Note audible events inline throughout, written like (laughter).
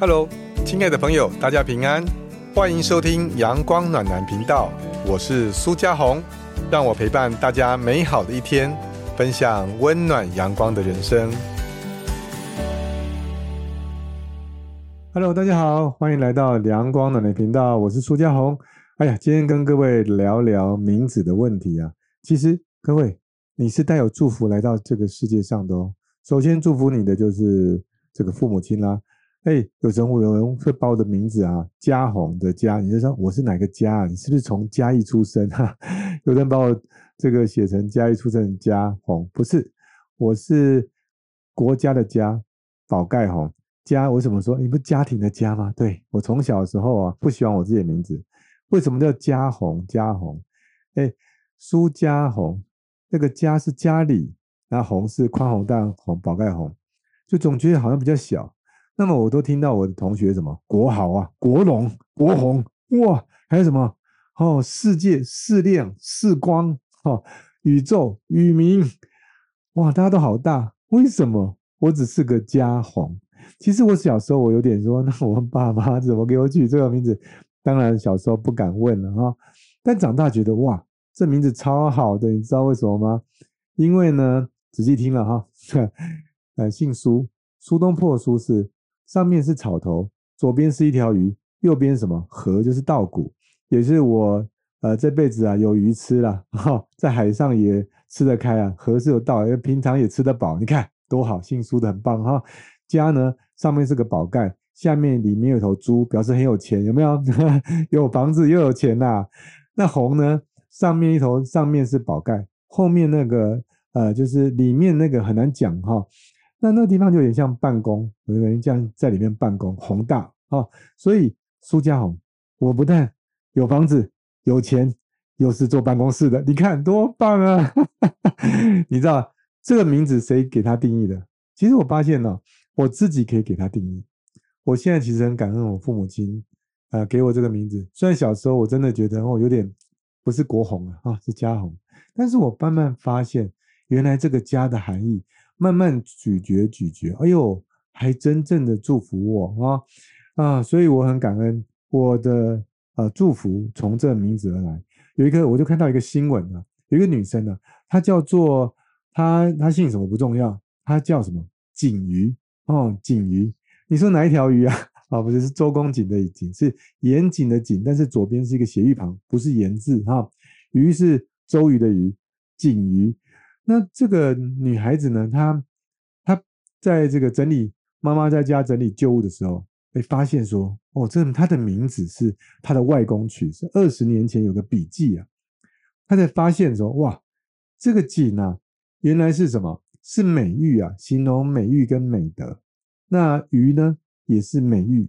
Hello，亲爱的朋友，大家平安，欢迎收听阳光暖男频道，我是苏家红，让我陪伴大家美好的一天，分享温暖阳光的人生。Hello，大家好，欢迎来到阳光暖男频道，我是苏家红。哎呀，今天跟各位聊聊名字的问题啊。其实各位，你是带有祝福来到这个世界上的哦。首先祝福你的就是这个父母亲啦。哎，有人有人会报我的名字啊，嘉宏的嘉，你就说我是哪个嘉？你是不是从嘉义出生？哈，(laughs) 有人把我这个写成嘉义出生的嘉宏，不是，我是国家的家，宝盖宏。家我怎么说你不家庭的家吗？对我从小的时候啊，不喜欢我自己的名字，为什么叫嘉宏？嘉宏，哎，苏嘉宏，那个家是家里，那宏是宽宏大宏，宝盖宏，就总觉得好像比较小。那么我都听到我的同学什么国豪啊、国龙、国宏哇，还有什么哦，世界、世亮、世光哦，宇宙、宇明哇，大家都好大，为什么我只是个家宏？其实我小时候我有点说，那我爸妈怎么给我取这个名字？当然小时候不敢问了哈，但长大觉得哇，这名字超好的，你知道为什么吗？因为呢，仔细听了哈，(laughs) 呃，姓苏，苏东坡的苏轼。上面是草头，左边是一条鱼，右边什么河就是稻谷，也是我呃这辈子啊有鱼吃了 (laughs) 哈，在海上也吃得开啊，河是有稻，平常也吃得饱，你看多好，姓苏的很棒哈。家呢上面是个宝盖，下面里面有头猪，表示很有钱，有没有？(laughs) 有房子又有钱呐。那红呢上面一头上面是宝盖，后面那个呃就是里面那个很难讲哈。那那个地方就有点像办公，有人这样在里面办公，宏大啊。所以苏家宏，我不但有房子、有钱，又是坐办公室的，你看多棒啊！(laughs) 你知道这个名字谁给他定义的？其实我发现呢，我自己可以给他定义。我现在其实很感恩我父母亲，呃，给我这个名字。虽然小时候我真的觉得哦，有点不是国宏啊，啊，是家宏，但是我慢慢发现，原来这个家的含义。慢慢咀嚼咀嚼，哎呦，还真正的祝福我啊啊！所以我很感恩我的呃祝福从这名字而来。有一个我就看到一个新闻啊，有一个女生呢，她叫做她她姓什么不重要，她叫什么锦鱼哦，锦鱼。你说哪一条鱼啊？(laughs) 啊，不是是周公瑾的瑾，是严谨的谨，但是左边是一个斜玉旁，不是言字哈。鱼是周瑜的鱼，锦鱼。那这个女孩子呢？她她在这个整理妈妈在家整理旧物的时候，被发现说：“哦，这她的名字是她的外公取，是二十年前有个笔记啊。”她才发现说：“哇，这个锦啊，原来是什么？是美玉啊，形容美玉跟美德。那鱼呢，也是美玉，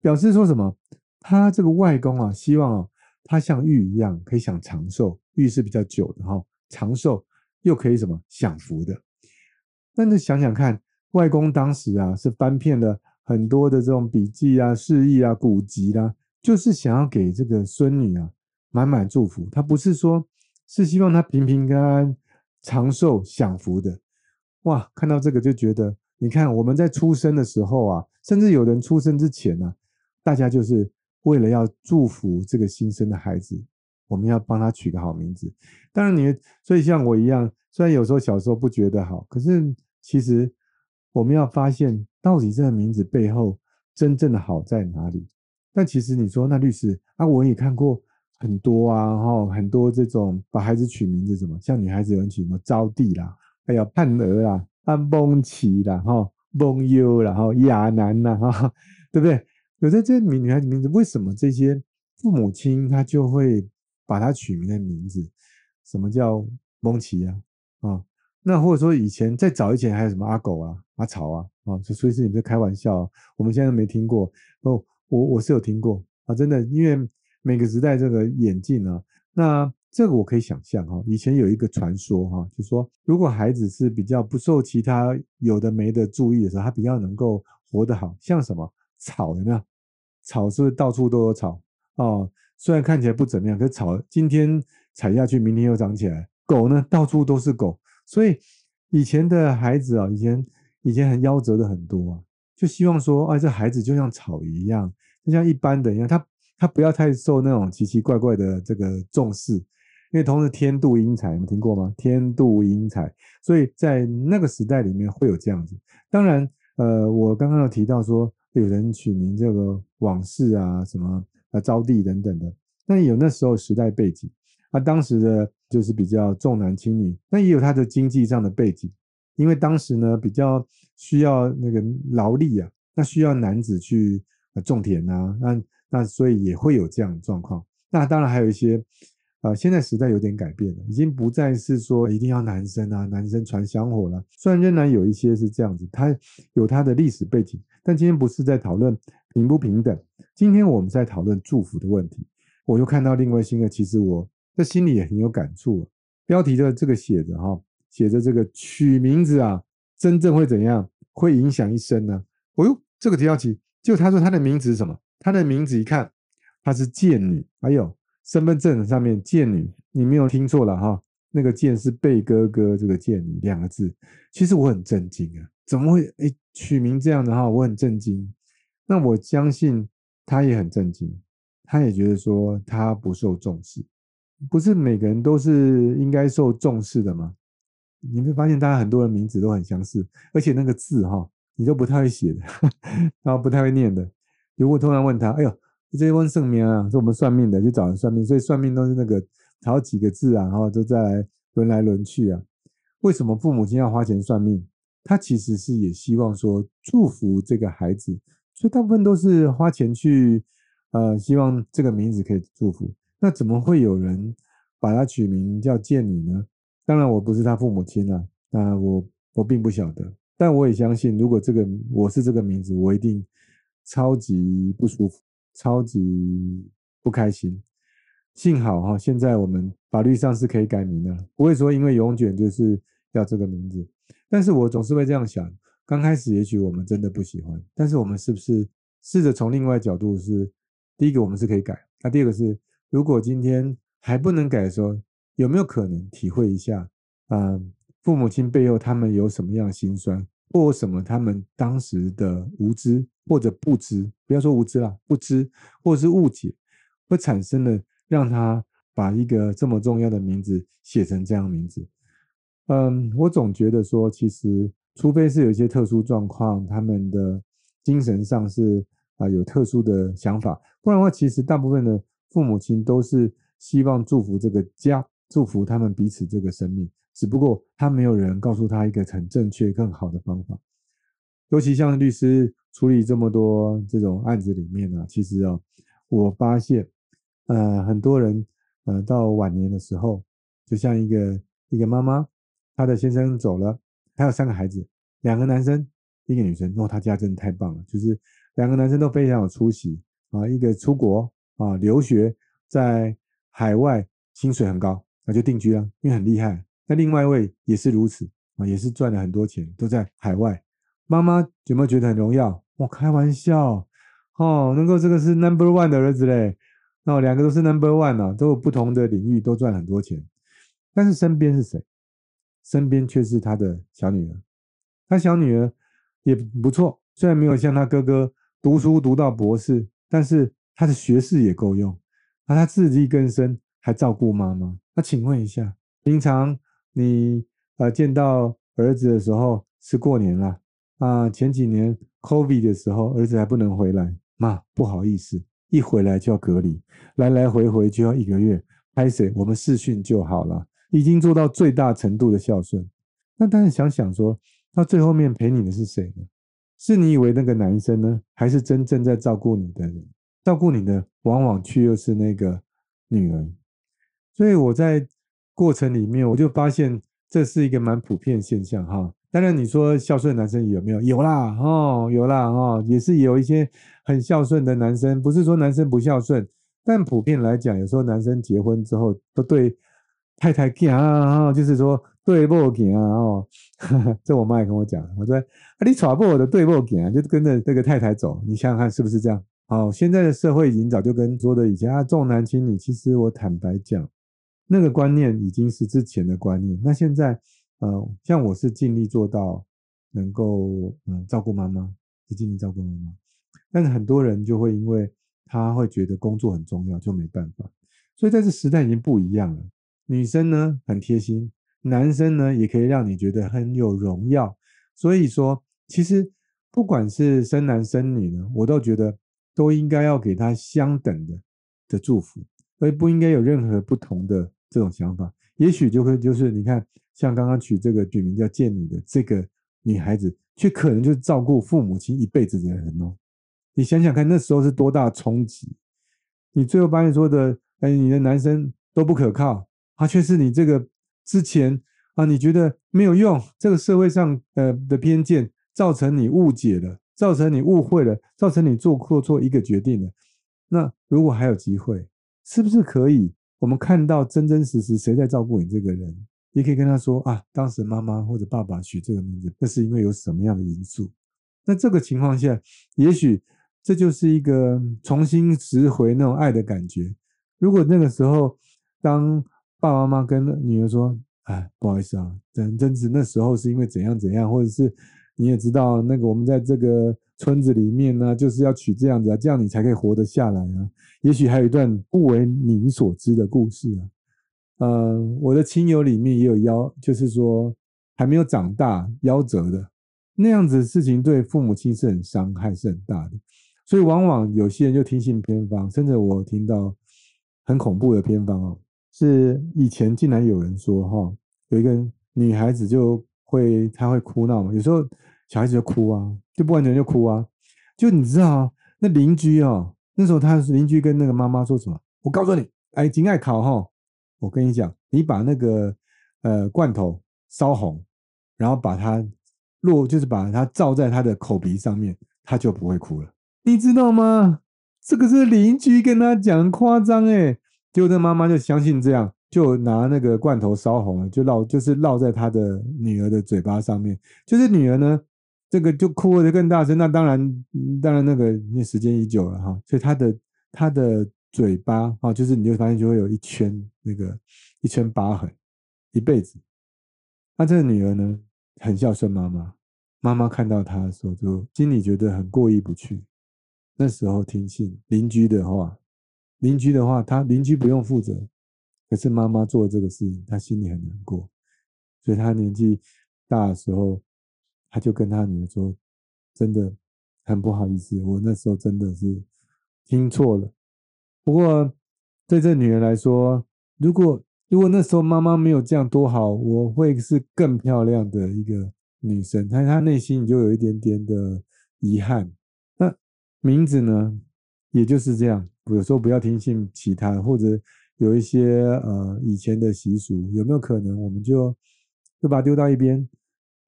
表示说什么？他这个外公啊，希望啊，他像玉一样可以想长寿，玉是比较久的哈，长寿。”又可以什么享福的？但是想想看，外公当时啊是翻遍了很多的这种笔记啊、示意啊、古籍啦，就是想要给这个孙女啊满满祝福。他不是说，是希望她平平安安、长寿享福的。哇，看到这个就觉得，你看我们在出生的时候啊，甚至有人出生之前呢，大家就是为了要祝福这个新生的孩子。我们要帮他取个好名字，当然你所以像我一样，虽然有时候小时候不觉得好，可是其实我们要发现到底这个名字背后真正的好在哪里。但其实你说那律师啊，我也看过很多啊，哈，很多这种把孩子取名字什么，像女孩子有人取什么招娣啦，还有盼儿啦、安梦琪啦，哈，梦优啦，哈，亚楠啦，哈，(laughs) 对不对？有在这名女孩子名字，为什么这些父母亲他就会？把它取名的名字，什么叫蒙奇啊？啊，那或者说以前再早以前还有什么阿狗啊、阿草啊？啊，所以是你们在开玩笑，我们现在没听过哦。我我是有听过啊，真的，因为每个时代这个演进啊，那这个我可以想象哈。以前有一个传说哈，就说如果孩子是比较不受其他有的没的注意的时候，他比较能够活得好，像什么草有没有？草是不是到处都有草哦？虽然看起来不怎么样，可草今天踩下去，明天又长起来。狗呢，到处都是狗，所以以前的孩子啊，以前以前很夭折的很多啊。就希望说，哎，这孩子就像草一样，就像一般的一样，他他不要太受那种奇奇怪怪的这个重视，因为同时天妒英才，有听过吗？天妒英才，所以在那个时代里面会有这样子。当然，呃，我刚刚有提到说，有人取名这个往事啊，什么啊招娣等等的，那有那时候时代背景，啊，当时的就是比较重男轻女，那也有他的经济上的背景。因为当时呢比较需要那个劳力啊，那需要男子去种田啊，那那所以也会有这样的状况。那当然还有一些，呃，现在时代有点改变了，已经不再是说一定要男生啊，男生传香火了。虽然仍然有一些是这样子，他有他的历史背景，但今天不是在讨论平不平等，今天我们在讨论祝福的问题。我又看到另外新的，其实我在心里也很有感触。标题的这个写着哈。写着这个取名字啊，真正会怎样？会影响一生呢？哦呦，这个提要起，就他说他的名字是什么？他的名字一看，他是贱女。哎呦，身份证上面贱女，你没有听错了哈，那个贱是贝哥哥这个贱女两个字。其实我很震惊啊，怎么会哎取名这样的话？我很震惊。那我相信他也很震惊，他也觉得说他不受重视，不是每个人都是应该受重视的吗？你会发现，大家很多人名字都很相似，而且那个字哈，你都不太会写的，然后不太会念的。如果突然问他，哎呦，这些问圣名啊，是我们算命的，就找人算命，所以算命都是那个好几个字啊，然后都再来轮来轮去啊。为什么父母亲要花钱算命？他其实是也希望说祝福这个孩子，所以大部分都是花钱去，呃，希望这个名字可以祝福。那怎么会有人把它取名叫贱女呢？当然我不是他父母亲啊，那我我并不晓得，但我也相信，如果这个我是这个名字，我一定超级不舒服，超级不开心。幸好哈，现在我们法律上是可以改名的，不会说因为永卷就是要这个名字。但是我总是会这样想，刚开始也许我们真的不喜欢，但是我们是不是试着从另外角度是，第一个我们是可以改，那第二个是，如果今天还不能改的时候。有没有可能体会一下啊？父母亲背后他们有什么样的心酸，或什么他们当时的无知或者不知，不要说无知啦，不知或者是误解，会产生了让他把一个这么重要的名字写成这样名字。嗯，我总觉得说，其实除非是有一些特殊状况，他们的精神上是啊有特殊的想法，不然的话，其实大部分的父母亲都是希望祝福这个家。祝福他们彼此这个生命，只不过他没有人告诉他一个很正确、更好的方法。尤其像律师处理这么多这种案子里面呢，其实啊，我发现，呃，很多人，呃，到晚年的时候，就像一个一个妈妈，她的先生走了，她有三个孩子，两个男生，一个女生。哦，她家真的太棒了，就是两个男生都非常有出息啊，一个出国啊留学，在海外薪水很高。那就定居了，因为很厉害。那另外一位也是如此啊，也是赚了很多钱，都在海外。妈妈有没有觉得很荣耀？我开玩笑哦，能够这个是 number one 的儿子嘞。那两个都是 number one 啊，都有不同的领域，都赚很多钱。但是身边是谁？身边却是他的小女儿。他小女儿也不错，虽然没有像他哥哥读书读到博士，但是他的学识也够用，那他自力更生。还照顾妈妈？那请问一下，平常你呃见到儿子的时候是过年了啊？前几年 COVID 的时候，儿子还不能回来，妈不好意思，一回来就要隔离，来来回回就要一个月。拍谁？我们视讯就好了，已经做到最大程度的孝顺。那但是想想说，到最后面陪你的是谁呢？是你以为那个男生呢，还是真正在照顾你的人？照顾你的往往却又是那个女儿。所以我在过程里面，我就发现这是一个蛮普遍现象哈。当然你说孝顺男生有没有？有啦，哦，有啦，哦，也是有一些很孝顺的男生。不是说男生不孝顺，但普遍来讲，有时候男生结婚之后都对太太讲啊，就是说对不讲啊，哦，(laughs) 这我妈也跟我讲，我说啊，你娶不我的对不讲，就跟着这个太太走。你想想看是不是这样？好，现在的社会已经早就跟说的以前啊重男轻女，其实我坦白讲。那个观念已经是之前的观念，那现在，呃，像我是尽力做到能够，嗯，照顾妈妈，是尽力照顾妈妈。但是很多人就会因为他会觉得工作很重要，就没办法。所以在这时代已经不一样了。女生呢很贴心，男生呢也可以让你觉得很有荣耀。所以说，其实不管是生男生女呢，我都觉得都应该要给他相等的的祝福，而不应该有任何不同的这种想法。也许就会就是你看，像刚刚取这个取名叫贱女的这个女孩子，却可能就是照顾父母亲一辈子的人哦。你想想看，那时候是多大冲击？你最后发现说的，哎，你的男生都不可靠，啊却是你这个之前啊，你觉得没有用，这个社会上呃的偏见造成你误解了，造成你误会了，造成你做错错一个决定了。那如果还有机会，是不是可以我们看到真真实实谁在照顾你这个人？也可以跟他说啊，当时妈妈或者爸爸取这个名字，那是因为有什么样的因素？那这个情况下，也许。这就是一个重新拾回那种爱的感觉。如果那个时候，当爸爸妈妈跟女儿说：“哎，不好意思啊，真真是那时候是因为怎样怎样，或者是你也知道，那个我们在这个村子里面呢，就是要娶这样子啊，这样你才可以活得下来啊。”也许还有一段不为你所知的故事啊。呃，我的亲友里面也有夭，就是说还没有长大夭折的那样子的事情，对父母亲是很伤害，是很大的。所以往往有些人就听信偏方，甚至我听到很恐怖的偏方哦，是以前竟然有人说哈，有一个女孩子就会她会哭闹嘛，有时候小孩子就哭啊，就不完全就哭啊，就你知道那邻居哦，那时候他邻居跟那个妈妈说什么？我告诉你，哎，金爱考哈，我跟你讲，你把那个呃罐头烧红，然后把它落，就是把它罩在他的口鼻上面，他就不会哭了。你知道吗？这个是邻居跟他讲夸张哎，结果这妈妈就相信这样，就拿那个罐头烧红了，就绕就是绕在他的女儿的嘴巴上面，就是女儿呢，这个就哭的更大声。那当然，当然那个那时间已久了哈，所以她的她的嘴巴啊，就是你就发现就会有一圈那个一圈疤痕，一辈子。那这个女儿呢，很孝顺妈妈，妈妈看到她的时候，就心里觉得很过意不去。那时候听信邻居的话，邻居的话，他邻居不用负责，可是妈妈做这个事情，他心里很难过，所以他年纪大的时候，他就跟他女儿说：“真的很不好意思，我那时候真的是听错了。不过对这女儿来说，如果如果那时候妈妈没有这样多好，我会是更漂亮的一个女生。但她内心就有一点点的遗憾。”那名字呢，也就是这样。有时候不要听信其他，或者有一些呃以前的习俗，有没有可能我们就就把它丢到一边？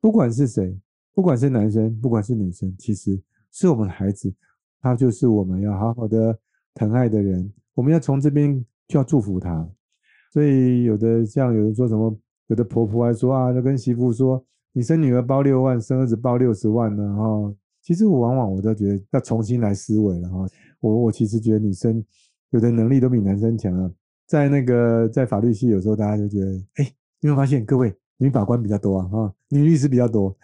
不管是谁，不管是男生，不管是女生，其实是我们的孩子，他就是我们要好好的疼爱的人。我们要从这边就要祝福他。所以有的像有人说什么，有的婆婆还说啊，就跟媳妇说，你生女儿包六万，生儿子包六十万呢，哈。其实我往往我都觉得要重新来思维了哈。我我其实觉得女生有的能力都比男生强啊。在那个在法律系，有时候大家就觉得，哎，你会发现各位女法官比较多啊，哈，女律师比较多。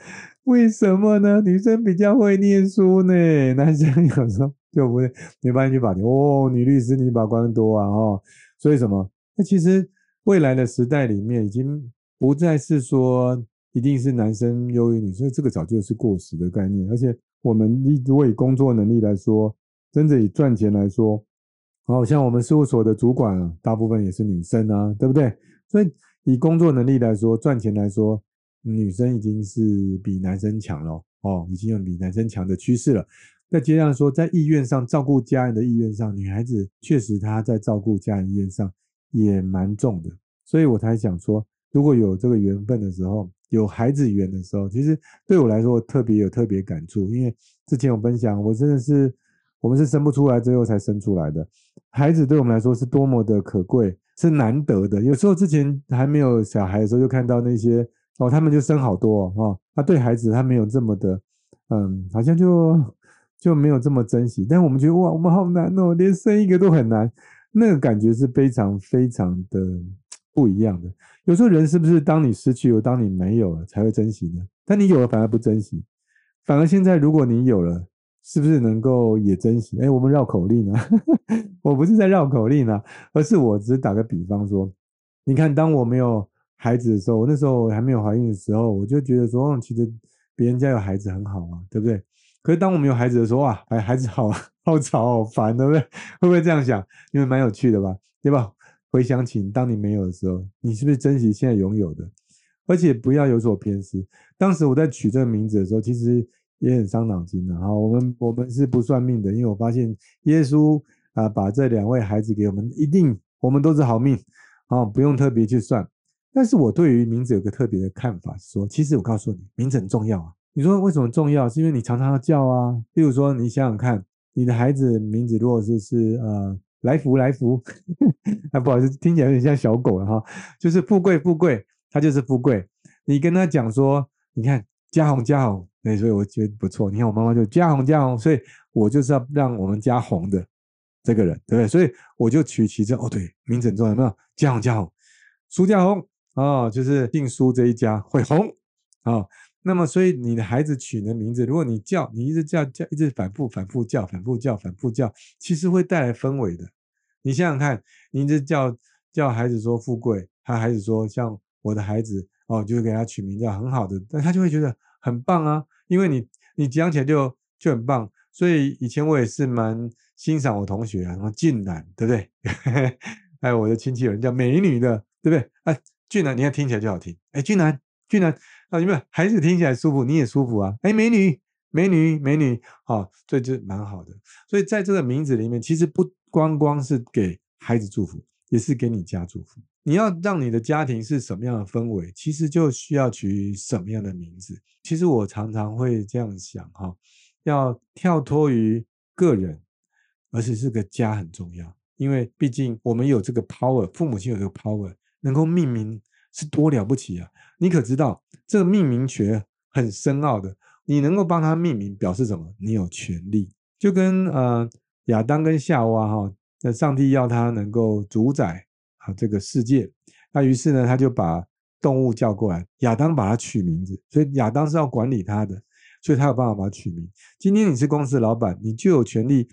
为什么呢？女生比较会念书呢，男生有时候就不会。没办法去法庭哦，女律师、女法官多啊，哈。所以什么？那其实未来的时代里面，已经不再是说一定是男生优于女生，这个早就是过时的概念，而且。我们如果以工作能力来说，真的以赚钱来说，好像我们事务所的主管啊，大部分也是女生啊，对不对？所以以工作能力来说，赚钱来说，女生已经是比男生强了哦，已经有比男生强的趋势了。再接上说，在意愿上照顾家人的意愿上，女孩子确实她在照顾家人意愿上也蛮重的，所以我才想说，如果有这个缘分的时候。有孩子缘的时候，其实对我来说特别有特别感触，因为之前我分享，我真的是我们是生不出来，最后才生出来的孩子，对我们来说是多么的可贵，是难得的。有时候之前还没有小孩的时候，就看到那些哦，他们就生好多哦，他对孩子他没有这么的，嗯，好像就就没有这么珍惜。但我们觉得哇，我们好难哦，连生一个都很难，那个感觉是非常非常的不一样的。有时候人是不是当你失去了，当你没有了才会珍惜呢？但你有了反而不珍惜。反而现在如果你有了，是不是能够也珍惜？哎，我们绕口令啊，(laughs) 我不是在绕口令啊，而是我只是打个比方说，你看，当我没有孩子的时候，我那时候我还没有怀孕的时候，我就觉得说，其实别人家有孩子很好啊，对不对？可是当我们有孩子的时候哇，哎，孩子好 (laughs) 好吵好烦，对不对？会不会这样想？因为蛮有趣的吧，对吧？回想起当你没有的时候，你是不是珍惜现在拥有的？而且不要有所偏私。当时我在取这个名字的时候，其实也很伤脑筋的。哈，我们我们是不算命的，因为我发现耶稣啊，把这两位孩子给我们，一定我们都是好命啊，不用特别去算。但是我对于名字有个特别的看法，说其实我告诉你，名字很重要啊。你说为什么重要？是因为你常常要叫啊。例如说，你想想看，你的孩子名字如果是是呃。来福来福，(laughs) 啊不好意思，听起来有点像小狗了哈。就是富贵富贵，他就是富贵。你跟他讲说，你看家红家红，那所以我觉得不错。你看我妈妈就家红家红，所以我就是要让我们家红的这个人，对不对？所以我就取其这哦，对，名字很重要，有没有？家红家红，苏家红哦，就是姓苏这一家会红啊。那么，所以你的孩子取的名字，如果你叫，你一直叫叫，一直反复反复叫，反复叫，反复叫，其实会带来氛围的。你想想看，你一直叫叫孩子说富贵，他孩子说像我的孩子哦，就是给他取名叫很好的，但他就会觉得很棒啊，因为你你讲起来就就很棒。所以以前我也是蛮欣赏我同学啊，什么俊男，对不对？(laughs) 还有我的亲戚有人叫美女的，对不对？哎，俊男，你看听起来就好听。哎，俊男，俊男。啊，有没有孩子听起来舒服，你也舒服啊？哎，美女，美女，美女，好，这就蛮好的。所以在这个名字里面，其实不光光是给孩子祝福，也是给你家祝福。你要让你的家庭是什么样的氛围，其实就需要取什么样的名字。其实我常常会这样想哈，要跳脱于个人，而且是个家很重要，因为毕竟我们有这个 power，父母亲有这个 power，能够命名。是多了不起啊！你可知道这个命名学很深奥的？你能够帮他命名，表示什么？你有权利。就跟呃亚当跟夏娃哈，那上帝要他能够主宰啊这个世界，那于是呢他就把动物叫过来，亚当把它取名字，所以亚当是要管理他的，所以他有办法把它取名。今天你是公司老板，你就有权利。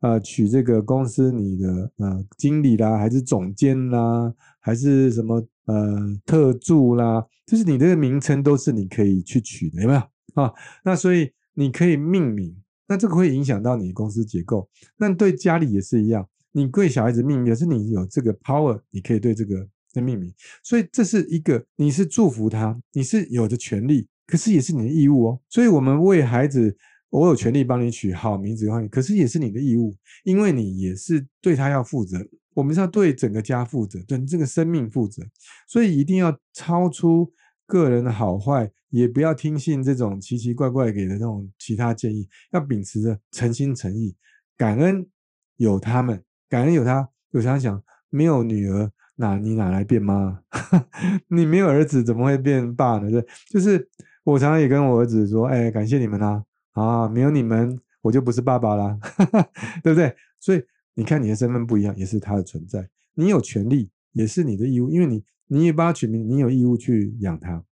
呃，取这个公司你的呃经理啦，还是总监啦，还是什么呃特助啦，就是你这个名称都是你可以去取的，有没有啊？那所以你可以命名，那这个会影响到你公司结构。那对家里也是一样，你对小孩子命名，也是你有这个 power，你可以对这个的命名。所以这是一个，你是祝福他，你是有的权利，可是也是你的义务哦。所以我们为孩子。我有权利帮你取好名字的话，可是也是你的义务，因为你也是对他要负责。我们是要对整个家负责，对这个生命负责，所以一定要超出个人的好坏，也不要听信这种奇奇怪怪给的那种其他建议，要秉持着诚心诚意，感恩有他们，感恩有他。有常想，没有女儿，哪你哪来变妈？(laughs) 你没有儿子，怎么会变爸呢？对，就是我常常也跟我儿子说，哎，感谢你们啊。啊，没有你们，我就不是爸爸啦，(laughs) 对不对？所以你看，你的身份不一样，也是他的存在。你有权利，也是你的义务，因为你你也帮他取名，你有义务去养他。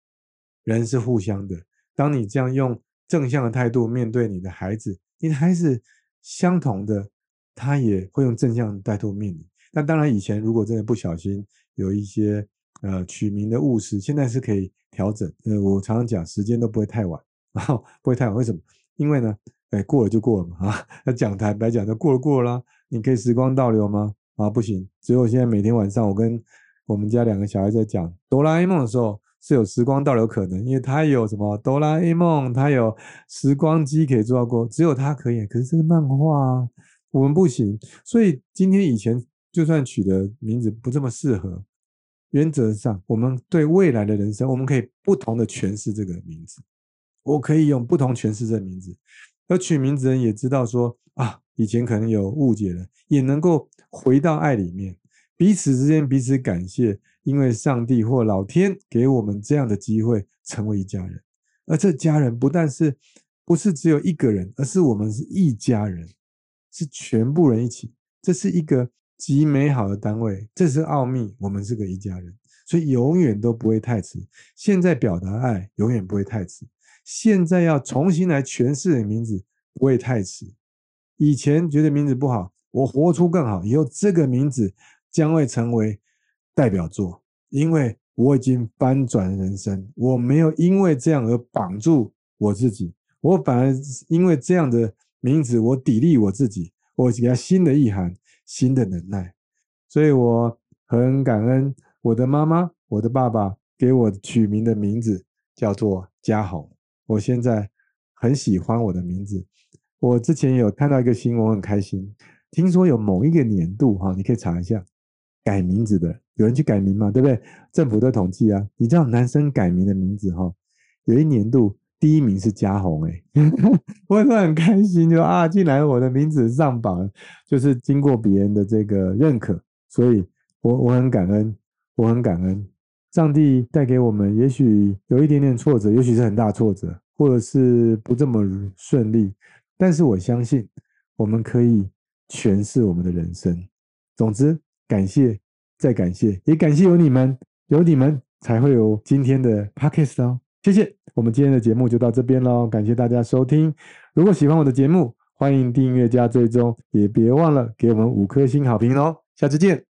人是互相的，当你这样用正向的态度面对你的孩子，你的孩子相同的，他也会用正向的态度面。那当然，以前如果真的不小心有一些呃取名的误事，现在是可以调整。呃，我常常讲，时间都不会太晚，然后不会太晚，为什么？因为呢，哎，过了就过了嘛，(laughs) 啊，那讲台白讲就过了过了啦。你可以时光倒流吗？啊，不行。只有现在每天晚上，我跟我们家两个小孩在讲哆啦 A 梦的时候，是有时光倒流可能，因为他有什么哆啦 A 梦，他有时光机可以做到过，只有他可以。可是这个漫画我们不行，所以今天以前就算取的名字不这么适合，原则上我们对未来的人生，我们可以不同的诠释这个名字。我可以用不同诠释这名字，而取名字人也知道说啊，以前可能有误解了，也能够回到爱里面，彼此之间彼此感谢，因为上帝或老天给我们这样的机会成为一家人，而这家人不但是不是只有一个人，而是我们是一家人，是全部人一起，这是一个极美好的单位，这是奥秘，我们是个一家人，所以永远都不会太迟。现在表达爱永远不会太迟。现在要重新来诠释你名字，不会太迟。以前觉得名字不好，我活出更好，以后这个名字将会成为代表作，因为我已经翻转人生，我没有因为这样而绑住我自己，我反而因为这样的名字，我砥砺我自己，我给他新的意涵，新的能耐，所以我很感恩我的妈妈，我的爸爸。给我取名的名字叫做嘉宏，我现在很喜欢我的名字。我之前有看到一个新闻，很开心。听说有某一个年度，哈，你可以查一下改名字的，有人去改名嘛，对不对？政府的统计啊，你知道男生改名的名字，哈，有一年度第一名是嘉宏，哎，(laughs) 我是很开心，就啊，竟然我的名字上榜，就是经过别人的这个认可，所以我我很感恩，我很感恩。上帝带给我们，也许有一点点挫折，也许是很大挫折，或者是不这么顺利。但是我相信，我们可以诠释我们的人生。总之，感谢，再感谢，也感谢有你们，有你们才会有今天的 podcast 哦。谢谢，我们今天的节目就到这边喽。感谢大家收听。如果喜欢我的节目，欢迎订阅加追踪，也别忘了给我们五颗星好评哦。下次见。